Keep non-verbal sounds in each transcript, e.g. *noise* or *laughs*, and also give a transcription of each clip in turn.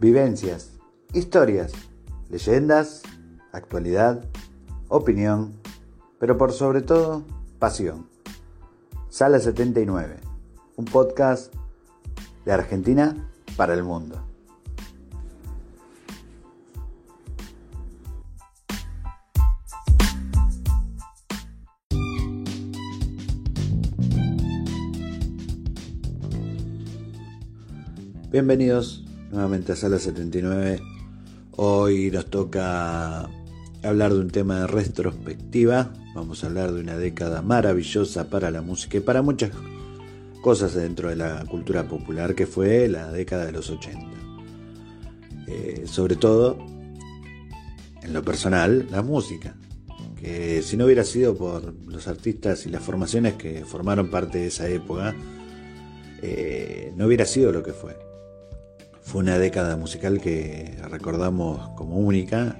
vivencias, historias, leyendas, actualidad, opinión, pero por sobre todo, pasión. Sala 79, un podcast de Argentina para el mundo. Bienvenidos nuevamente a Sala 79. Hoy nos toca hablar de un tema de retrospectiva. Vamos a hablar de una década maravillosa para la música y para muchas cosas dentro de la cultura popular que fue la década de los 80. Eh, sobre todo, en lo personal, la música. Que si no hubiera sido por los artistas y las formaciones que formaron parte de esa época, eh, no hubiera sido lo que fue. Fue una década musical que recordamos como única,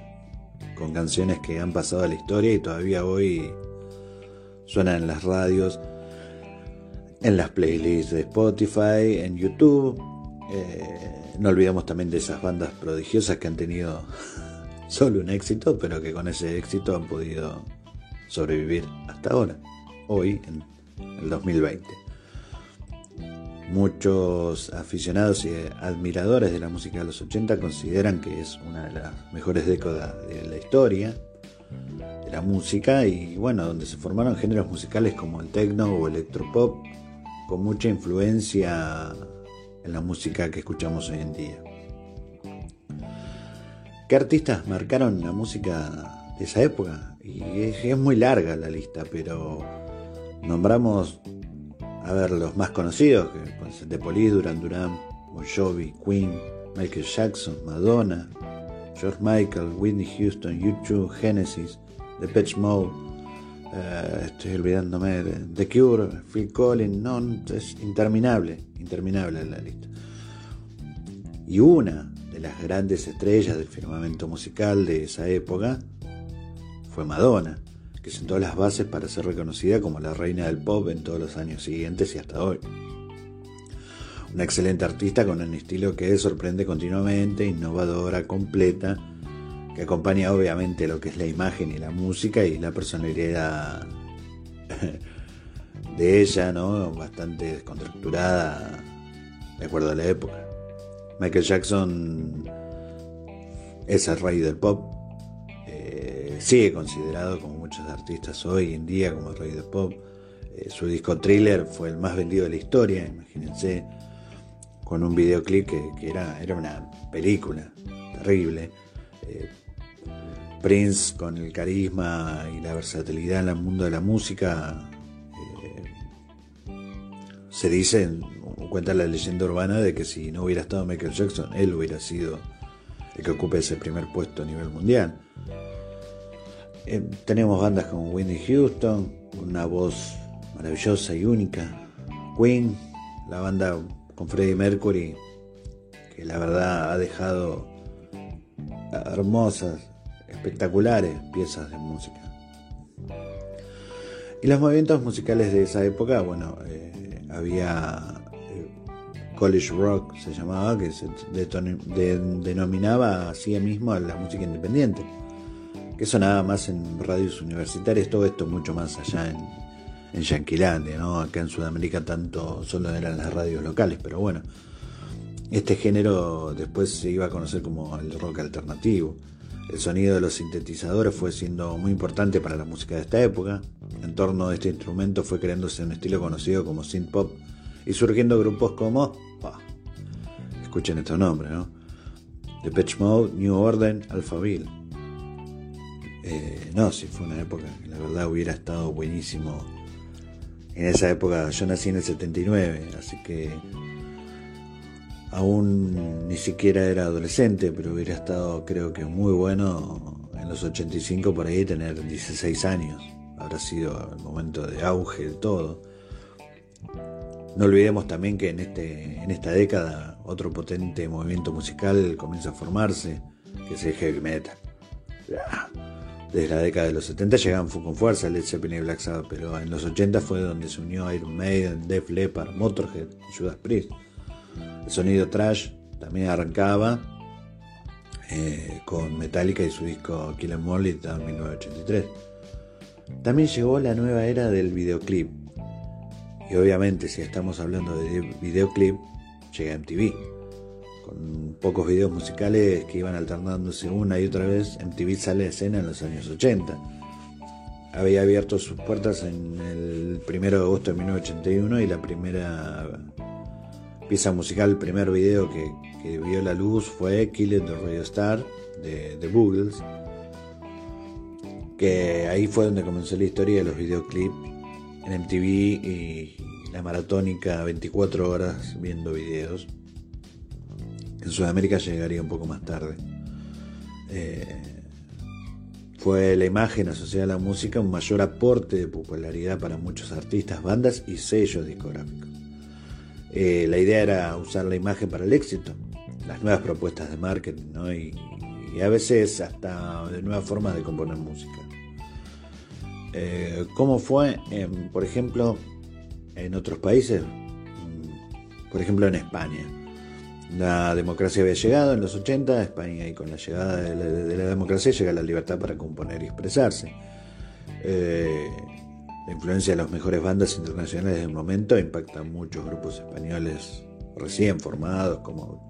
con canciones que han pasado a la historia y todavía hoy suenan en las radios, en las playlists de Spotify, en YouTube. Eh, no olvidamos también de esas bandas prodigiosas que han tenido *laughs* solo un éxito, pero que con ese éxito han podido sobrevivir hasta ahora, hoy, en el 2020. Muchos aficionados y admiradores de la música de los 80 consideran que es una de las mejores décadas de la historia de la música y bueno, donde se formaron géneros musicales como el techno o electropop con mucha influencia en la música que escuchamos hoy en día. ¿Qué artistas marcaron la música de esa época? Y es muy larga la lista, pero nombramos a ver, los más conocidos, que pueden The Duran Duran, Bon Jovi, Queen, Michael Jackson, Madonna, George Michael, Whitney Houston, U2, Genesis, The Patch Mode, uh, estoy olvidándome de The Cure, Phil Collins, no, es interminable, interminable la lista. Y una de las grandes estrellas del firmamento musical de esa época fue Madonna que sentó las bases para ser reconocida como la reina del pop en todos los años siguientes y hasta hoy. Una excelente artista con un estilo que sorprende continuamente, innovadora, completa, que acompaña obviamente lo que es la imagen y la música y la personalidad *laughs* de ella, ¿no? Bastante descontracturada de acuerdo a la época. Michael Jackson es el rey del pop, sigue considerado como muchos artistas hoy en día como rey del pop. Eh, su disco Thriller fue el más vendido de la historia, imagínense, con un videoclip que, era, era una película terrible. Eh, Prince con el carisma y la versatilidad en el mundo de la música. Eh, se dice, cuenta la leyenda urbana de que si no hubiera estado Michael Jackson, él hubiera sido el que ocupe ese primer puesto a nivel mundial. Eh, tenemos bandas como Whitney Houston, una voz maravillosa y única. Queen, la banda con Freddie Mercury, que la verdad ha dejado hermosas, espectaculares piezas de música. Y los movimientos musicales de esa época, bueno, eh, había eh, college rock, se llamaba, que se denominaba así mismo a la música independiente que sonaba más en radios universitarias, todo esto mucho más allá en, en Yanquilandia, ¿no? Acá en Sudamérica tanto solo eran las radios locales, pero bueno, este género después se iba a conocer como el rock alternativo. El sonido de los sintetizadores fue siendo muy importante para la música de esta época. En torno a este instrumento fue creándose un estilo conocido como synth pop y surgiendo grupos como, escuchen estos nombres, ¿no? Depeche Mode, New Order, Alphaville. Eh, no, sí, fue una época la verdad hubiera estado buenísimo. En esa época yo nací en el 79, así que aún ni siquiera era adolescente, pero hubiera estado creo que muy bueno en los 85 por ahí tener 16 años. Habrá sido el momento de auge de todo. No olvidemos también que en, este, en esta década otro potente movimiento musical comienza a formarse, que es el heavy metal. Desde la década de los 70 llegaban con fuerza Led Zeppelin y Black Sabbath, pero en los 80 fue donde se unió Iron Maiden, Def Leppard, Motorhead, Judas Priest. El sonido trash también arrancaba eh, con Metallica y su disco Kill Em All en 1983. También llegó la nueva era del videoclip. Y obviamente si estamos hablando de videoclip, llega MTV. Con pocos videos musicales que iban alternándose una y otra vez, MTV sale a escena en los años 80. Había abierto sus puertas en el 1 de agosto de 1981 y la primera pieza musical, el primer video que, vio la luz fue Kill the Radio Star de The Boogles que ahí fue donde comenzó la historia de los videoclips en MTV y la maratónica 24 horas viendo videos. En Sudamérica llegaría un poco más tarde. Eh, fue la imagen asociada a la música un mayor aporte de popularidad para muchos artistas, bandas y sellos discográficos. Eh, la idea era usar la imagen para el éxito, las nuevas propuestas de marketing y, y a veces hasta de nuevas formas de componer música. Eh, ¿Cómo fue, por ejemplo, en otros países? Mm, por ejemplo, en España. La democracia había llegado en los 80, España y con la llegada de la, democracia llega la libertad para componer y expresarse. Eh, la influencia de las mejores bandas internacionales del momento impacta a muchos grupos españoles recién formados como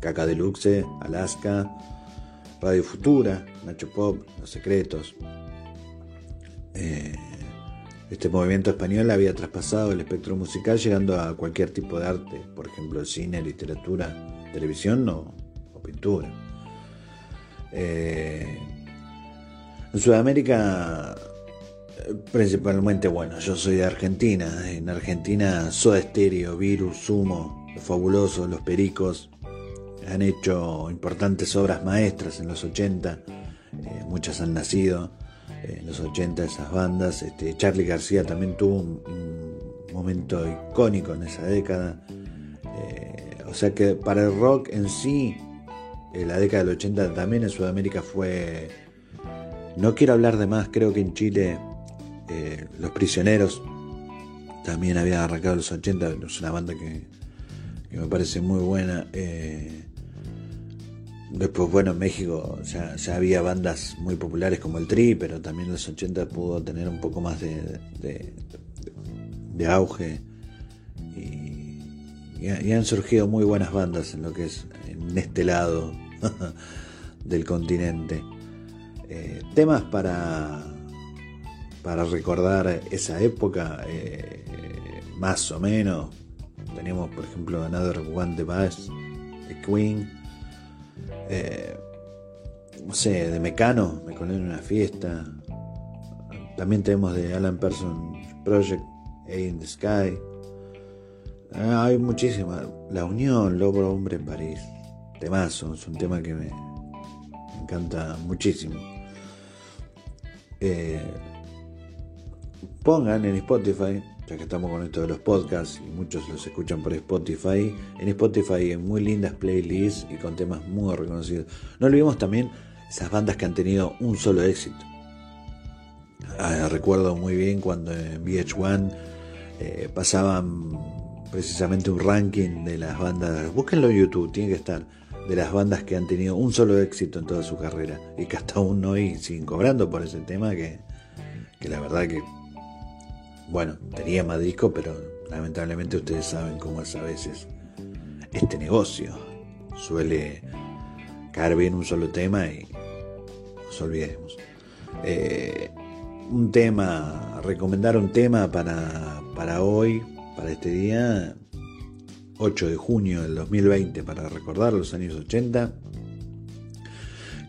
Caca Deluxe, Alaska, Radio Futura, Nacho Pop, Los Secretos. Eh, este movimiento español había traspasado el espectro musical llegando a cualquier tipo de arte, por ejemplo cine, literatura, televisión o, pintura. Eh, en Sudamérica, principalmente, bueno, yo soy de Argentina. En Argentina, Soda Stereo, Virus, Sumo, Los Fabulosos, Los Pericos han hecho importantes obras maestras en los 80. Eh, muchas han nacido en los 80 esas bandas. Este, Charlie García también tuvo un, momento icónico en esa década. Eh, o sea que para el rock en sí, en la década del 80 también en Sudamérica fue... No quiero hablar de más, creo que en Chile eh, Los Prisioneros también había arrancado los 80, es una banda que, me parece muy buena. Eh, Después, bueno, en México ya, había bandas muy populares como el Tri, pero también en los 80 pudo tener un poco más de, de, auge. Y, han surgido muy buenas bandas en lo que es en este lado *laughs* del continente. Eh, temas para, para recordar esa época, eh, más o menos. Tenemos, por ejemplo, Another One Bass, The Queen. Eh, no sé, de Mecano, me colé en una fiesta. También tenemos de Alan Person Project, A in the Sky. Ah, hay muchísimas. La Unión, Lobo Hombre en París. Temazo, es un tema que me, encanta muchísimo. Eh, pongan en Spotify ya que estamos con esto de los podcasts y muchos los escuchan por Spotify. En Spotify hay muy lindas playlists y con temas muy reconocidos. No olvidemos también esas bandas que han tenido un solo éxito. Ah, recuerdo muy bien cuando en VH1 eh, pasaban precisamente un ranking de las bandas, búsquenlo en YouTube, tiene que estar, de las bandas que han tenido un solo éxito en toda su carrera y que hasta aún hoy siguen cobrando por ese tema que, que la verdad que bueno, tenía más disco, pero lamentablemente ustedes saben cómo es a veces este negocio. Suele caer bien un solo tema y nos olvidemos. Eh, un tema, recomendar un tema para, para hoy, para este día, 8 de junio del 2020, para recordar los años 80.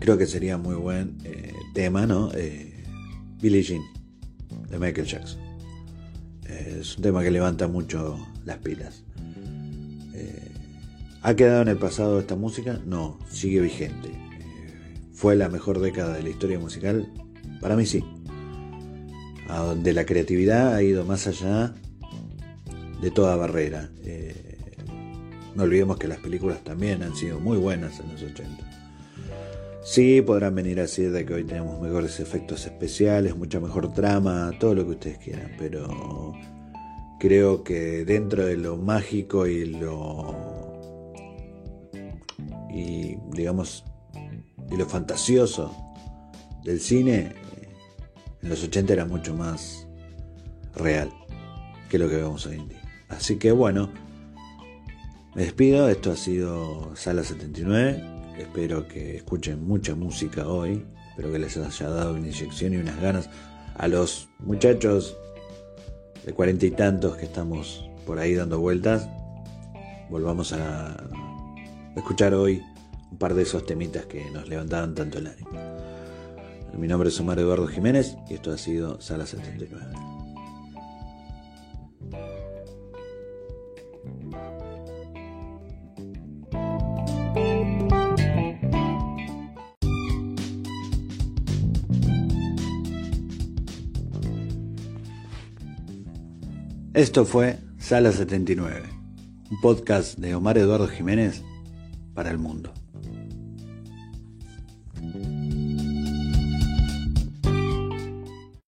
Creo que sería muy buen eh, tema, ¿no? Eh, Billie Jean, de Michael Jackson. Es un tema que levanta mucho las pilas. Eh, ¿Ha quedado en el pasado esta música? No, sigue vigente. Eh, ¿Fue la mejor década de la historia musical? Para mí sí. A donde la creatividad ha ido más allá de toda barrera. Eh, no olvidemos que las películas también han sido muy buenas en los 80. Sí, podrán venir a decir de que hoy tenemos mejores efectos especiales, mucha mejor trama, todo lo que ustedes quieran, pero creo que dentro de lo mágico y lo y digamos y lo fantasioso del cine en los 80 era mucho más real que lo que vemos hoy en día. Así que bueno, me despido, esto ha sido Sala 79, espero que escuchen mucha música hoy, espero que les haya dado una inyección y unas ganas a los muchachos de cuarenta y tantos que estamos por ahí dando vueltas, volvamos a escuchar hoy un par de esos temitas que nos levantaban tanto el ánimo. Mi nombre es Omar Eduardo Jiménez y esto ha sido Sala 79. Esto fue Sala 79, un podcast de Omar Eduardo Jiménez para el mundo.